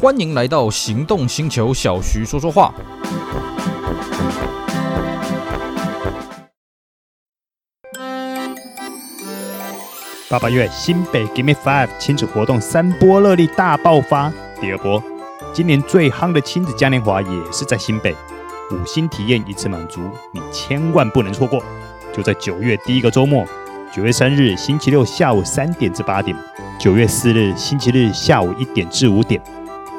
欢迎来到行动星球，小徐说说话。八八月新北 Gimme Five 亲子活动三波热力大爆发，第二波，今年最夯的亲子嘉年华也是在新北，五星体验一次满足，你千万不能错过，就在九月第一个周末。九月三日星期六下午三点至八点，九月四日星期日下午一点至五点，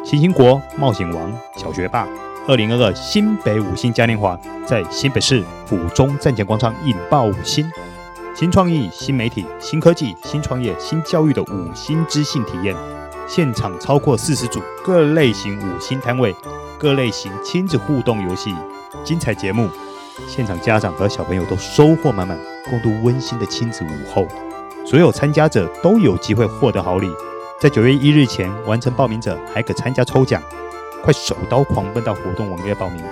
新兴国冒险王小学霸二零二二新北五星嘉年华在新北市府中站前广场引爆五星，新创意、新媒体、新科技、新创业、新教育的五星知性体验，现场超过四十组各类型五星摊位，各类型亲子互动游戏，精彩节目。现场家长和小朋友都收获满满，共度温馨的亲子午后。所有参加者都有机会获得好礼，在九月一日前完成报名者还可参加抽奖。快手刀狂奔到活动网页报名，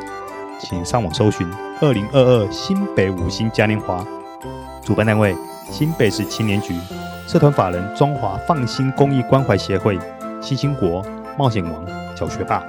请上网搜寻“二零二二新北五星嘉年华”，主办单位新北市青年局，社团法人中华放心公益关怀协会，新兴国冒险王小学霸。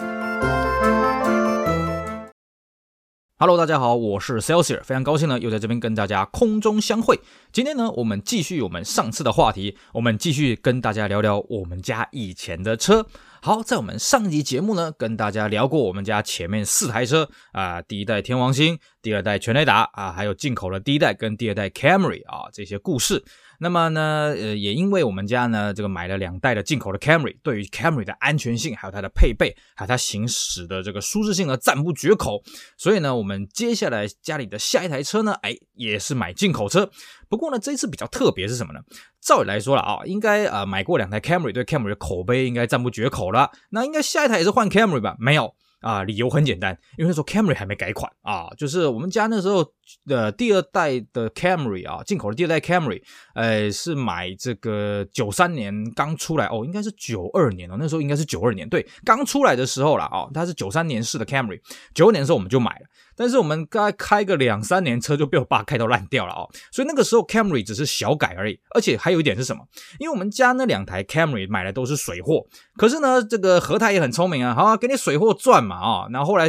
Hello，大家好，我是 Celsius，非常高兴呢，又在这边跟大家空中相会。今天呢，我们继续我们上次的话题，我们继续跟大家聊聊我们家以前的车。好，在我们上一集节目呢，跟大家聊过我们家前面四台车啊，第一代天王星，第二代全雷达啊，还有进口的第一代跟第二代 Camry 啊这些故事。那么呢，呃，也因为我们家呢，这个买了两代的进口的 Camry，对于 Camry 的安全性，还有它的配备，还有它行驶的这个舒适性呢，赞不绝口。所以呢，我们接下来家里的下一台车呢，哎，也是买进口车。不过呢，这一次比较特别是什么呢？照理来说了啊，应该呃买过两台 Camry，对 Camry 的口碑应该赞不绝口了。那应该下一台也是换 Camry 吧？没有。啊，理由很简单，因为那时候 Camry 还没改款啊，就是我们家那时候的第二代的 Camry 啊，进口的第二代 Camry，呃，是买这个九三年刚出来哦，应该是九二年哦，那时候应该是九二年，对，刚出来的时候啦啊，它是九三年式的 Camry，九二年的时候我们就买了。但是我们刚开个两三年车就被我爸开到烂掉了哦，所以那个时候 Camry 只是小改而已，而且还有一点是什么？因为我们家那两台 Camry 买的都是水货，可是呢，这个和泰也很聪明啊，好啊，给你水货赚嘛啊，然后后来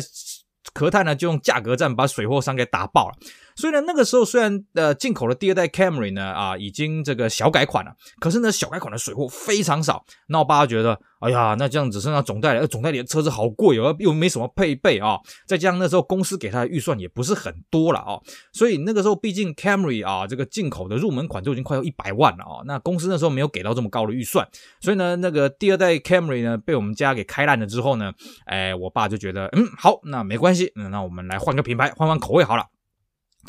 和泰呢就用价格战把水货商给打爆了。所以呢，那个时候虽然呃进口的第二代 Camry 呢啊已经这个小改款了，可是呢小改款的水货非常少。那我爸觉得，哎呀，那这样只剩下总代理，总代理的车子好贵哦，又没什么配备啊，再加上那时候公司给他的预算也不是很多了啊，所以那个时候毕竟 Camry 啊这个进口的入门款都已经快要一百万了啊，那公司那时候没有给到这么高的预算，所以呢那个第二代 Camry 呢被我们家给开烂了之后呢，哎，我爸就觉得，嗯，好，那没关系，嗯，那我们来换个品牌，换换口味好了。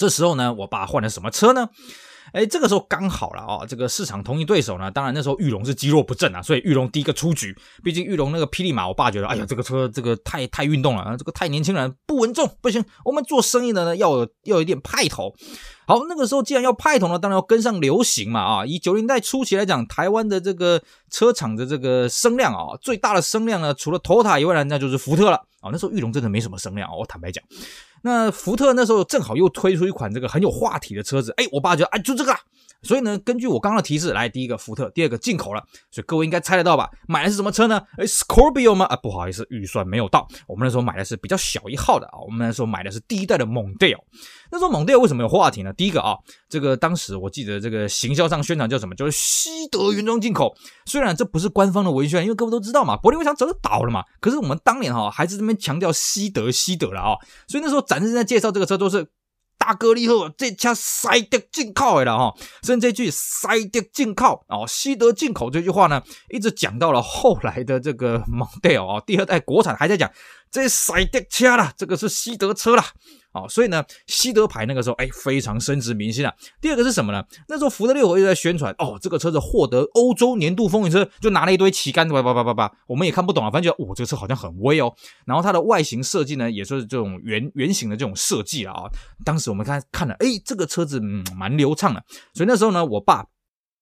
这时候呢，我爸换了什么车呢？哎，这个时候刚好了哦，这个市场同一对手呢，当然那时候裕隆是积弱不振啊，所以裕隆第一个出局。毕竟裕隆那个霹雳马，我爸觉得，哎呀，这个车这个太太运动了，这个太年轻人不稳重，不行。我们做生意的呢，要有要有一点派头。好，那个时候既然要派头呢，当然要跟上流行嘛啊！以九零代初期来讲，台湾的这个车厂的这个声量啊，最大的声量呢，除了 Tota 以外呢，那就是福特了啊。那时候裕隆真的没什么声量啊，我坦白讲。那福特那时候正好又推出一款这个很有话题的车子，哎，我爸就哎就这个。所以呢，根据我刚刚的提示，来第一个福特，第二个进口了，所以各位应该猜得到吧？买的是什么车呢？哎，Scorpio 吗？啊，不好意思，预算没有到。我们那时候买的是比较小一号的啊，我们那时候买的是第一代的 Mondeo。那时候 Mondeo 为什么有话题呢？第一个啊，这个当时我记得这个行销上宣传叫什么？就是西德原装进口。虽然这不是官方的文宣，因为各位都知道嘛，柏林围墙早就倒了嘛。可是我们当年哈还是这边强调西德西德了啊，所以那时候展示在介绍这个车都是。大哥你好，这车塞得进口的了哈，甚至这句塞得进口哦，西德进口这句话呢，一直讲到了后来的这个 Mondeo 啊，第二代国产还在讲。这是西德车啦，这个是西德车啦，哦，所以呢，西德牌那个时候哎，非常深植民心啊。第二个是什么呢？那时候福特六和一直在宣传，哦，这个车子获得欧洲年度风云车，就拿了一堆旗杆，叭叭叭叭叭，我们也看不懂啊，反正觉得，哦，这个车好像很威哦。然后它的外形设计呢，也是这种圆圆形的这种设计了啊。当时我们看看了，哎，这个车子嗯蛮流畅的，所以那时候呢，我爸。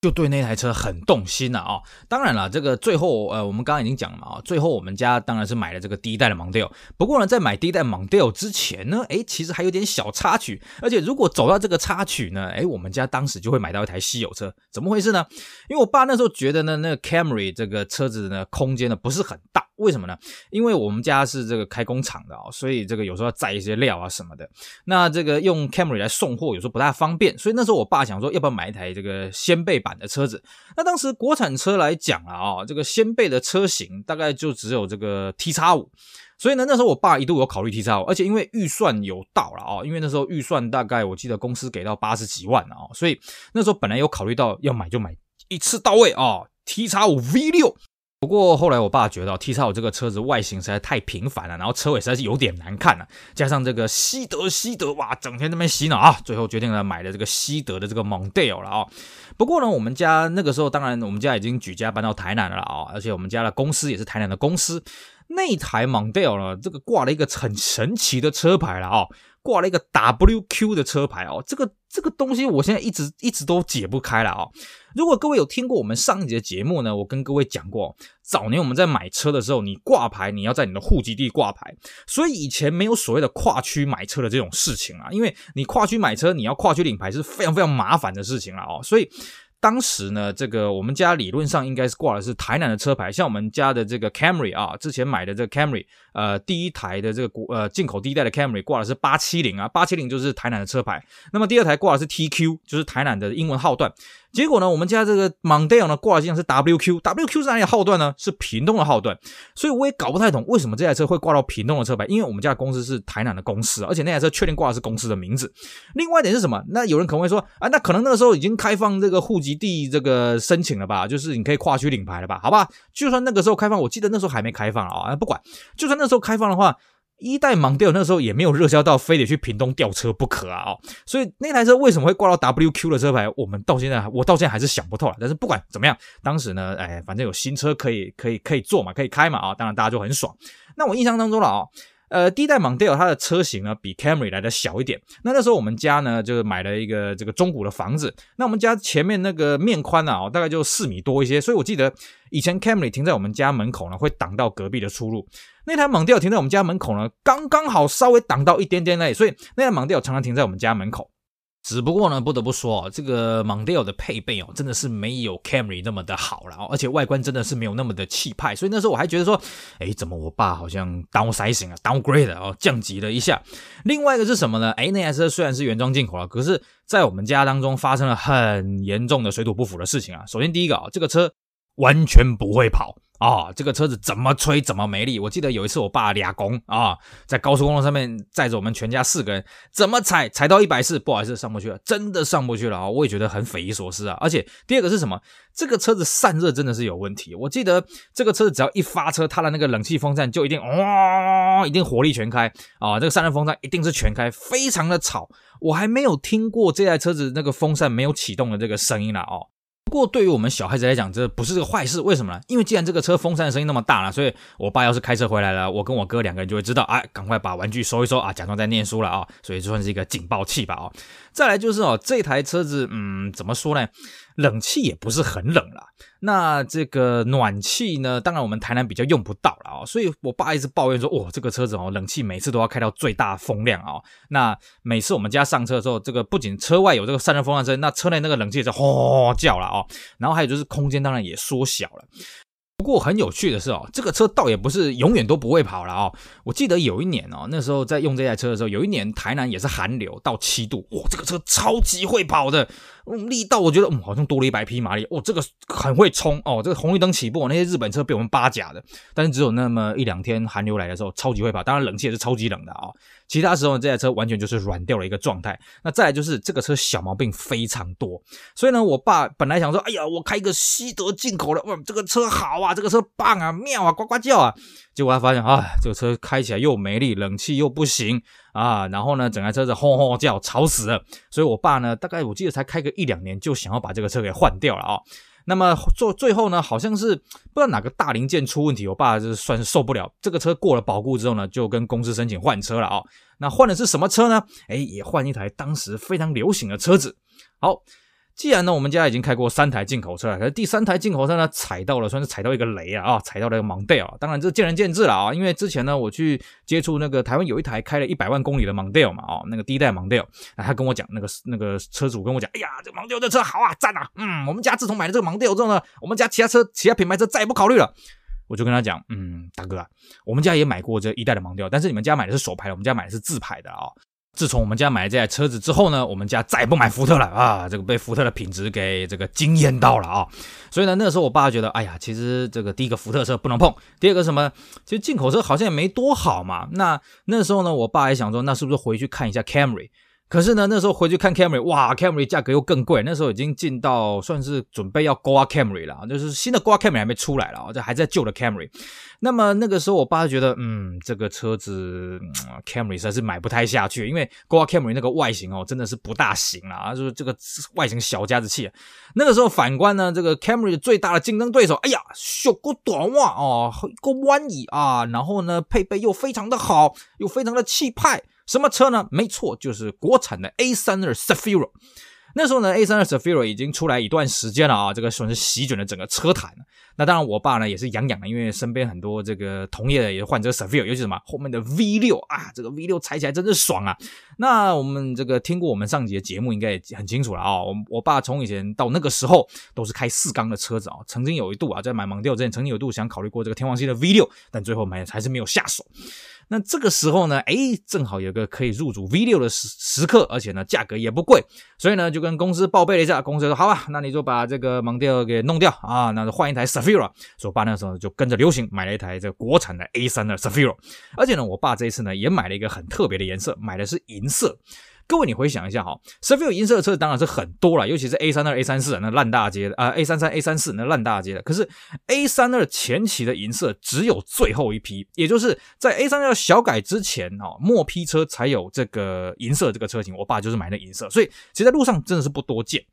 就对那台车很动心了啊、当然了，这个最后呃，我们刚刚已经讲了啊，最后我们家当然是买了这个第一代的 Mondeo。不过呢，在买第一代 Mondeo 之前呢，诶，其实还有点小插曲。而且如果走到这个插曲呢，诶，我们家当时就会买到一台稀有车。怎么回事呢？因为我爸那时候觉得呢，那个 Camry 这个车子呢，空间呢不是很大。为什么呢？因为我们家是这个开工厂的啊、哦，所以这个有时候要载一些料啊什么的。那这个用 Camry 来送货有时候不太方便，所以那时候我爸想说，要不要买一台这个掀背版版的车子？那当时国产车来讲啊，啊，这个掀背的车型大概就只有这个 tx 五所以呢，那时候我爸一度有考虑 tx 五而且因为预算有到了啊，因为那时候预算大概我记得公司给到八十几万啊，所以那时候本来有考虑到要买就买一次到位啊 tx 五 V 六。不过后来我爸觉得 TX5 这个车子外形实在太平凡了，然后车尾实在是有点难看了，加上这个西德西德哇，整天在那边洗脑啊，最后决定了买了这个西德的这个 Mondeo 了啊。不过呢，我们家那个时候当然我们家已经举家搬到台南了啊，而且我们家的公司也是台南的公司，那台 Mondeo 呢，这个挂了一个很神奇的车牌了啊。挂了一个 WQ 的车牌哦，这个这个东西我现在一直一直都解不开了哦。如果各位有听过我们上一节的节目呢，我跟各位讲过，早年我们在买车的时候，你挂牌你要在你的户籍地挂牌，所以以前没有所谓的跨区买车的这种事情啊，因为你跨区买车，你要跨区领牌是非常非常麻烦的事情了哦，所以。当时呢，这个我们家理论上应该是挂的是台南的车牌，像我们家的这个 Camry 啊，之前买的这个 Camry，呃，第一台的这个国呃进口第一代的 Camry 挂的是八七零啊，八七零就是台南的车牌。那么第二台挂的是 TQ，就是台南的英文号段。结果呢，我们家这个 Mondeo 呢挂的竟然是 WQ，WQ 是哪里的号段呢？是屏东的号段，所以我也搞不太懂为什么这台车会挂到屏东的车牌。因为我们家的公司是台南的公司，而且那台车确定挂的是公司的名字。另外一点是什么？那有人可能会说啊，那可能那个时候已经开放这个户籍地这个申请了吧？就是你可以跨区领牌了吧？好吧，就算那个时候开放，我记得那时候还没开放啊，不管，就算那时候开放的话。一代 Mondeo 那时候也没有热销到非得去屏东吊车不可啊，哦，所以那台车为什么会挂到 WQ 的车牌，我们到现在我到现在还是想不透了。但是不管怎么样，当时呢，哎，反正有新车可以可以可以坐嘛，可以开嘛啊，当然大家就很爽。那我印象当中了啊。呃，第一代 Mondeo 它的车型呢比 Camry 来的小一点。那那时候我们家呢就是买了一个这个中古的房子。那我们家前面那个面宽呢啊，大概就四米多一些。所以我记得以前 Camry 停在我们家门口呢，会挡到隔壁的出入。那台 Mondeo 停在我们家门口呢，刚刚好稍微挡到一点点那里。所以那台 Mondeo 常常停在我们家门口。只不过呢，不得不说啊，这个 Mondeo 的配备哦，真的是没有 Camry 那么的好了，而且外观真的是没有那么的气派，所以那时候我还觉得说，哎，怎么我爸好像 downsizing 啊，downgrade 哦，降级了一下。另外一个是什么呢？哎，那台车虽然是原装进口了，可是在我们家当中发生了很严重的水土不服的事情啊。首先第一个啊，这个车完全不会跑。啊、这个车子怎么吹怎么没力。我记得有一次我爸俩公啊，在高速公路上面载着我们全家四个人，怎么踩踩到一百四，不好意思上不去了，真的上不去了啊！我也觉得很匪夷所思啊。而且第二个是什么？这个车子散热真的是有问题。我记得这个车子只要一发车，它的那个冷气风扇就一定哇，一定火力全开啊！这个散热风扇一定是全开，非常的吵。我还没有听过这台车子那个风扇没有启动的这个声音了哦。不过对于我们小孩子来讲，这不是个坏事。为什么呢？因为既然这个车风扇的声音那么大了，所以我爸要是开车回来了，我跟我哥两个人就会知道，哎，赶快把玩具收一收啊，假装在念书了啊。所以就算是一个警报器吧啊。再来就是哦，这台车子，嗯，怎么说呢？冷气也不是很冷啦。那这个暖气呢？当然我们台南比较用不到了啊。所以我爸一直抱怨说，哇，这个车子哦，冷气每次都要开到最大风量啊。那每次我们家上车的时候，这个不仅车外有这个散热风扇声，那车内那个冷气也是吼叫了啊。然后还有就是空间当然也缩小了。不过很有趣的是哦，这个车倒也不是永远都不会跑了哦。我记得有一年哦，那时候在用这台车的时候，有一年台南也是寒流到七度，哇，这个车超级会跑的。力道我觉得，嗯，好像多了一百匹马力。哦，这个很会冲哦，这个红绿灯起步，那些日本车被我们八甲的。但是只有那么一两天寒流来的时候，超级会跑。当然冷气也是超级冷的啊、哦。其他时候这台车完全就是软掉了一个状态。那再来就是这个车小毛病非常多。所以呢，我爸本来想说，哎呀，我开一个西德进口的，哇，这个车好啊，这个车棒啊，妙啊，呱呱叫啊。结果他发现啊，这个车开起来又没力，冷气又不行啊，然后呢，整台车子轰轰叫，吵死了。所以我爸呢，大概我记得才开个一两年，就想要把这个车给换掉了啊。那么做最后呢，好像是不知道哪个大零件出问题，我爸就算是受不了。这个车过了保固之后呢，就跟公司申请换车了啊。那换的是什么车呢？哎，也换一台当时非常流行的车子。好。既然呢，我们家已经开过三台进口车了，可是第三台进口车呢，踩到了，算是踩到一个雷啊，啊，踩到了一个蒙迪欧。当然这见仁见智了啊，因为之前呢，我去接触那个台湾有一台开了一百万公里的蒙迪欧嘛，哦，那个第一代蒙迪欧，他跟我讲，那个那个车主跟我讲，哎呀，这个蒙迪欧这车好啊，赞啊，嗯，我们家自从买了这个蒙迪欧之后呢，我们家其他车其他品牌车再也不考虑了。我就跟他讲，嗯，大哥，我们家也买过这一代的蒙迪欧，但是你们家买的是手排的，我们家买的是自排的啊。自从我们家买了这台车子之后呢，我们家再也不买福特了啊！这个被福特的品质给这个惊艳到了啊！所以呢，那个时候我爸觉得，哎呀，其实这个第一个福特车不能碰，第二个什么，其实进口车好像也没多好嘛。那那时候呢，我爸也想说，那是不是回去看一下 Camry？可是呢，那时候回去看 Camry，哇，Camry 价格又更贵。那时候已经进到算是准备要刮 Camry 了，就是新的刮 Camry 还没出来了，这还在旧的 Camry。那么那个时候，我爸就觉得，嗯，这个车子 Camry 实在是买不太下去，因为刮 Camry 那个外形哦，真的是不大行啊，就是这个外形小家子气。那个时候反观呢，这个 Camry 最大的竞争对手，哎呀，小个短袜哦，一个弯椅啊，然后呢，配备又非常的好，又非常的气派。什么车呢？没错，就是国产的 A 三二 s a f i r o。那时候呢，A 三二 s a f i r o 已经出来一段时间了啊，这个算是席卷了整个车坛。那当然，我爸呢也是痒痒的，因为身边很多这个同业的也换这个 Zafiro，尤其什么后面的 V6 啊，这个 V6 踩起来真是爽啊。那我们这个听过我们上集的节目，应该也很清楚了啊。我我爸从以前到那个时候都是开四缸的车子啊，曾经有一度啊，在买蒙迪欧之前，曾经有一度想考虑过这个天王星的 V6，但最后买还是没有下手。那这个时候呢，哎，正好有个可以入主 V6 的时时刻，而且呢，价格也不贵，所以呢，就跟公司报备了一下，公司说好吧，那你就把这个蒙迪欧给弄掉啊，那就换一台 S Zafiro。所以我爸那时候就跟着流行买了一台这个国产的 A32 Zafiro，而且呢，我爸这一次呢也买了一个很特别的颜色，买的是银色。各位，你回想一下哈，Zafiro 银色的车子当然是很多了，尤其是 A 三二、A 三四那烂大街的啊，A 三三、A 三四那烂大街的。可是 A 三二前期的银色只有最后一批，也就是在 A 三二小改之前哦，末批车才有这个银色这个车型。我爸就是买的银色，所以其实在路上真的是不多见。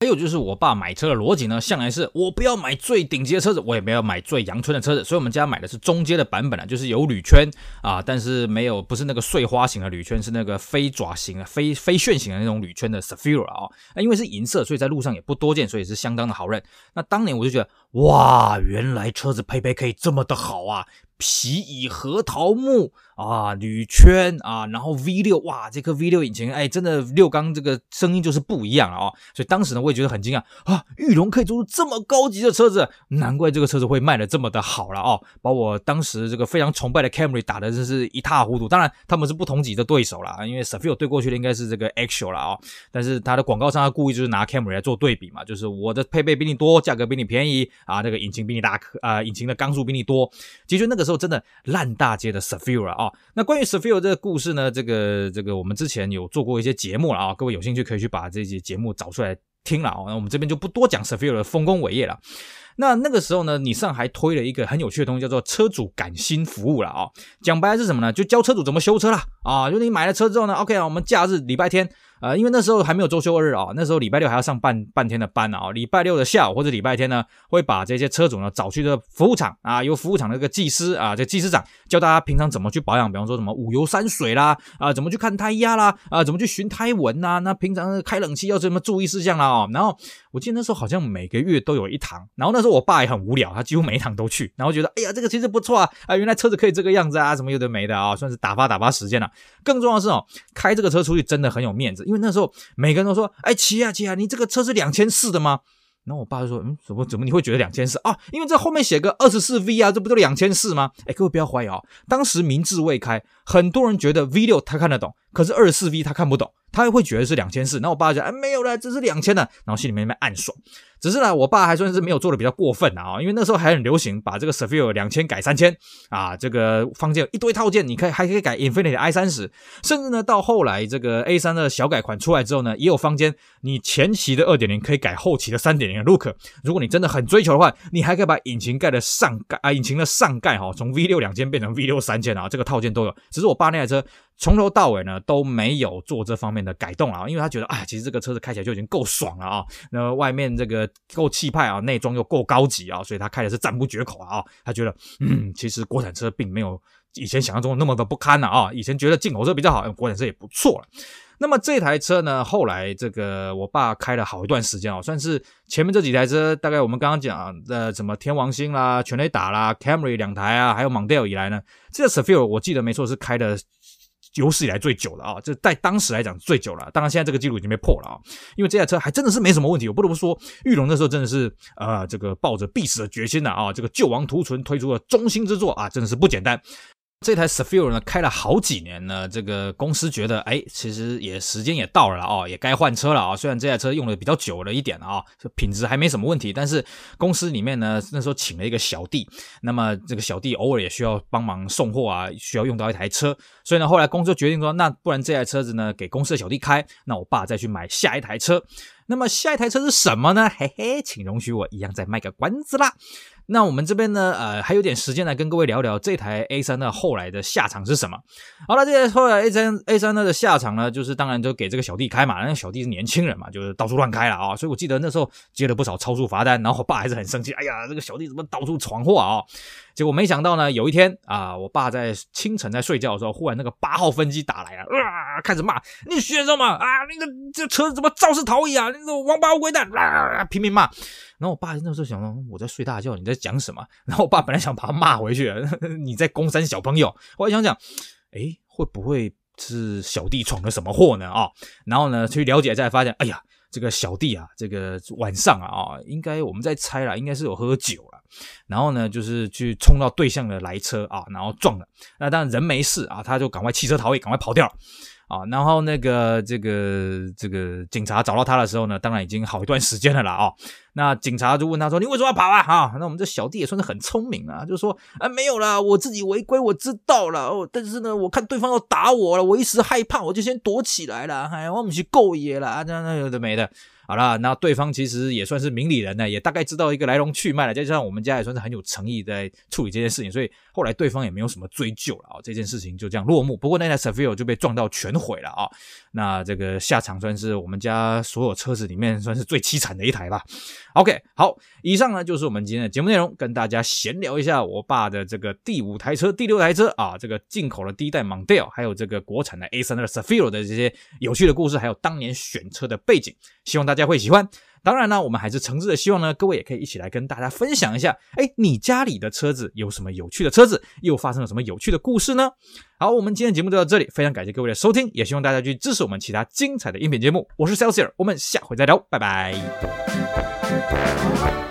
还有就是我爸买车的逻辑呢，向来是我不要买最顶级的车子，我也不要买最阳春的车子，所以我们家买的是中阶的版本啊，就是有铝圈啊，但是没有不是那个碎花型的铝圈，是那个飞爪型的、飞飞旋型的那种铝圈的 Zafiro 啊，因为是银色，所以在路上也不多见，所以是相当的好认。那当年我就觉得，哇，原来车子配备可以这么的好啊！皮椅核桃木啊，铝圈啊，然后 V6 哇，这颗 V6 引擎，哎，真的六缸这个声音就是不一样了啊！所以当时呢，我也觉得很惊讶啊，玉龙可以做出这么高级的车子，难怪这个车子会卖的这么的好了哦，把我当时这个非常崇拜的 Camry 打的真是一塌糊涂。当然他们是不同级的对手啦，因为 Zafiro 对过去的应该是这个 Axial 了啊，但是他的广告商他故意就是拿 Camry 来做对比嘛，就是我的配备比你多，价格比你便宜啊，那个引擎比你大啊，引擎的缸数比你多，其实那个时候真的烂大街的 Zafiro 啊！那关于 Zafiro 这个故事呢，这个这个我们之前有做过一些节目了啊，各位有兴趣可以去把这些节目找出来听了啊。那我们这边就不多讲 Zafiro 的丰功伟业了。那那个时候呢，你上还推了一个很有趣的东西，叫做车主感心服务了啊。讲白了是什么呢？就教车主怎么修车啦啊！就你买了车之后呢，OK 啊，我们假日礼拜天。呃，因为那时候还没有周休二日啊，那时候礼拜六还要上半半天的班啊。礼拜六的下午或者礼拜天呢，会把这些车主呢找去这个服务厂啊，由服务厂的这个技师啊，这技师长教大家平常怎么去保养，比方说什么五油三水啦，啊，怎么去看胎压啦，啊，怎么去寻胎纹呐，那平常开冷气要什么注意事项啦哦。然后我记得那时候好像每个月都有一堂，然后那时候我爸也很无聊，他几乎每一堂都去，然后觉得哎呀，这个其实不错啊，啊，原来车子可以这个样子啊，什么有的没的啊，算是打发打发时间了。更重要的是哦，开这个车出去真的很有面子，因为那时候每个人都说：“哎，骑啊骑啊，你这个车是两千四的吗？”然后我爸就说：“嗯，怎么怎么你会觉得两千四啊？因为这后面写个二十四 V 啊，这不都两千四吗？”哎，各位不要怀疑啊，当时明智未开，很多人觉得 V 六他看得懂，可是二十四 V 他看不懂。他也会觉得是两千四，那我爸就讲，哎，没有了，这是两千的，然后心里面暗爽。只是呢，我爸还算是没有做的比较过分啊，因为那时候还很流行把这个 Zafiro 两千改三千啊，这个方间有一堆套件，你可以还可以改 Infiniti i 三十，甚至呢到后来这个 A 三的小改款出来之后呢，也有方间你前期的二点零可以改后期的三点零的 look。如果你真的很追求的话，你还可以把引擎盖的上盖啊，引擎的上盖哈，从 V 六两千变成 V 六三千啊，这个套件都有。只是我爸那台车从头到尾呢都没有做这方面的改动啊，因为他觉得啊，其实这个车子开起来就已经够爽了啊，那外面这个够气派啊，内装又够高级啊，所以他开的是赞不绝口啊。他觉得，嗯，其实国产车并没有以前想象中那么的不堪了啊，以前觉得进口车比较好，国产车也不错。那么这台车呢，后来这个我爸开了好一段时间哦，算是前面这几台车，大概我们刚刚讲的什么天王星啦、全雷打啦、Camry 两台啊，还有 Mondeo 以来呢，这个 Seville 我记得没错是开的有史以来最久了啊，这在当时来讲最久了。当然现在这个记录已经被破了啊，因为这台车还真的是没什么问题。我不得不说，玉龙那时候真的是呃这个抱着必死的决心的啊，这个救亡图存推出了中心之作啊，真的是不简单。这台 Seville 呢，开了好几年呢，这个公司觉得，哎，其实也时间也到了啊，也该换车了啊。虽然这台车用的比较久了一点啊，品质还没什么问题，但是公司里面呢，那时候请了一个小弟，那么这个小弟偶尔也需要帮忙送货啊，需要用到一台车，所以呢，后来公司决定说，那不然这台车子呢，给公司的小弟开，那我爸再去买下一台车。那么下一台车是什么呢？嘿嘿，请容许我一样再卖个关子啦。那我们这边呢，呃，还有点时间来跟各位聊聊这台 A3 的后来的下场是什么。好了，这台后来 A3 A3 的下场呢，就是当然就给这个小弟开嘛，那小弟是年轻人嘛，就是到处乱开了啊、所以我记得那时候接了不少超速罚单，然后我爸还是很生气，哎呀，这个小弟怎么到处闯祸啊？结果没想到呢，有一天啊，我爸在清晨在睡觉的时候，忽然那个八号分机打来了，啊，开始骂你学生嘛，啊，那个这车怎么肇事逃逸啊？那个王八乌龟蛋，啊，拼命骂。然后我爸那时候想说，我在睡大觉，你在讲什么？然后我爸本来想把他骂回去，你在公山小朋友。我还想想，哎，会不会是小弟闯了什么祸呢？啊，然后呢去了解，再发现，哎呀，这个小弟啊，这个晚上啊，啊，应该我们在猜了，应该是有喝酒了。然后呢，就是去冲到对向的来车啊，然后撞了。那当然人没事啊，他就赶快弃车逃逸，赶快跑掉了。啊，然后那个这个这个警察找到他的时候呢，当然已经好一段时间了啦啊。那警察就问他说：“你为什么要跑啊？”哈，那我们这小弟也算是很聪明啊，就说：“啊，没有啦，我自己违规，我知道了哦。但是呢，我看对方要打我了，我一时害怕，我就先躲起来了。哎，我们去够野了啊，那那有的没的。”好了，那对方其实也算是明理人呢，也大概知道一个来龙去脉了。再加上我们家也算是很有诚意在处理这件事情，所以后来对方也没有什么追究了啊。这件事情就这样落幕。不过那台 s a v i o 就被撞到全毁了啊。那这个下场算是我们家所有车子里面算是最凄惨的一台吧。OK，好，以上呢就是我们今天的节目内容，跟大家闲聊一下我爸的这个第五台车、第六台车啊，这个进口的第一代 Mondeo，还有这个国产的 A3 的 Seville 的这些有趣的故事，还有当年选车的背景，希望大家。会喜欢，当然呢，我们还是诚挚的希望呢，各位也可以一起来跟大家分享一下，哎，你家里的车子有什么有趣的车子，又发生了什么有趣的故事呢？好，我们今天的节目就到这里，非常感谢各位的收听，也希望大家去支持我们其他精彩的音频节目。我是 Celsius，我们下回再聊，拜拜。Thank you.